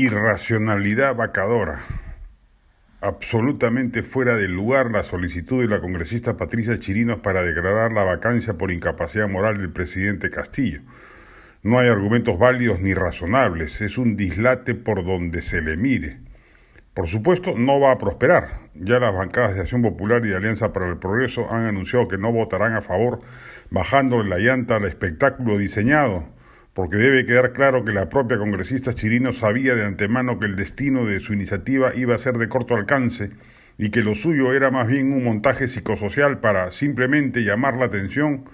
irracionalidad vacadora. Absolutamente fuera de lugar la solicitud de la congresista Patricia Chirinos para declarar la vacancia por incapacidad moral del presidente Castillo. No hay argumentos válidos ni razonables, es un dislate por donde se le mire. Por supuesto, no va a prosperar. Ya las bancadas de Acción Popular y de Alianza para el Progreso han anunciado que no votarán a favor, bajándole la llanta al espectáculo diseñado porque debe quedar claro que la propia congresista Chirino sabía de antemano que el destino de su iniciativa iba a ser de corto alcance y que lo suyo era más bien un montaje psicosocial para simplemente llamar la atención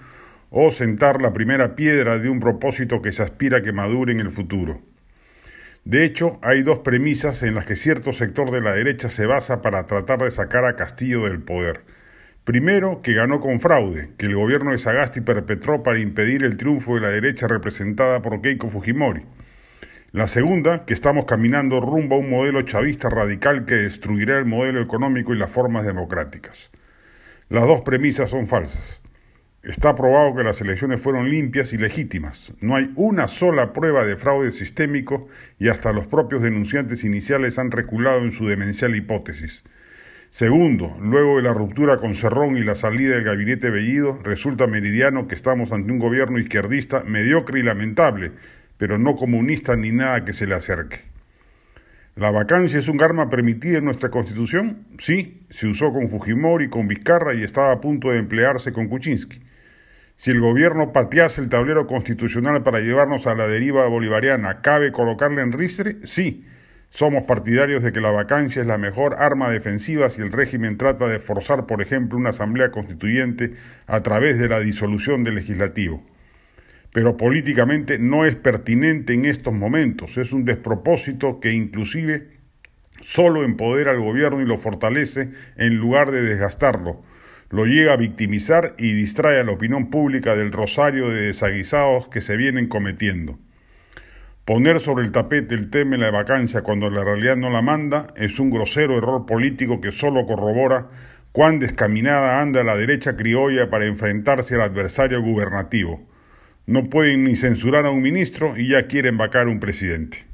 o sentar la primera piedra de un propósito que se aspira a que madure en el futuro. De hecho, hay dos premisas en las que cierto sector de la derecha se basa para tratar de sacar a Castillo del poder. Primero, que ganó con fraude, que el gobierno de Sagasti perpetró para impedir el triunfo de la derecha representada por Keiko Fujimori. La segunda, que estamos caminando rumbo a un modelo chavista radical que destruirá el modelo económico y las formas democráticas. Las dos premisas son falsas. Está probado que las elecciones fueron limpias y legítimas. No hay una sola prueba de fraude sistémico y hasta los propios denunciantes iniciales han reculado en su demencial hipótesis. Segundo, luego de la ruptura con Cerrón y la salida del gabinete Bellido, resulta meridiano que estamos ante un gobierno izquierdista mediocre y lamentable, pero no comunista ni nada que se le acerque. ¿La vacancia es un arma permitida en nuestra Constitución? Sí, se usó con Fujimori, con Vizcarra y estaba a punto de emplearse con Kuczynski. Si el gobierno patease el tablero constitucional para llevarnos a la deriva bolivariana, ¿cabe colocarle en ristre? Sí, somos partidarios de que la vacancia es la mejor arma defensiva si el régimen trata de forzar, por ejemplo, una asamblea constituyente a través de la disolución del legislativo. Pero políticamente no es pertinente en estos momentos, es un despropósito que inclusive solo empodera al gobierno y lo fortalece en lugar de desgastarlo. Lo llega a victimizar y distrae a la opinión pública del rosario de desaguisados que se vienen cometiendo. Poner sobre el tapete el tema de la vacancia cuando la realidad no la manda es un grosero error político que solo corrobora cuán descaminada anda la derecha criolla para enfrentarse al adversario gubernativo. No pueden ni censurar a un ministro y ya quieren vacar un presidente.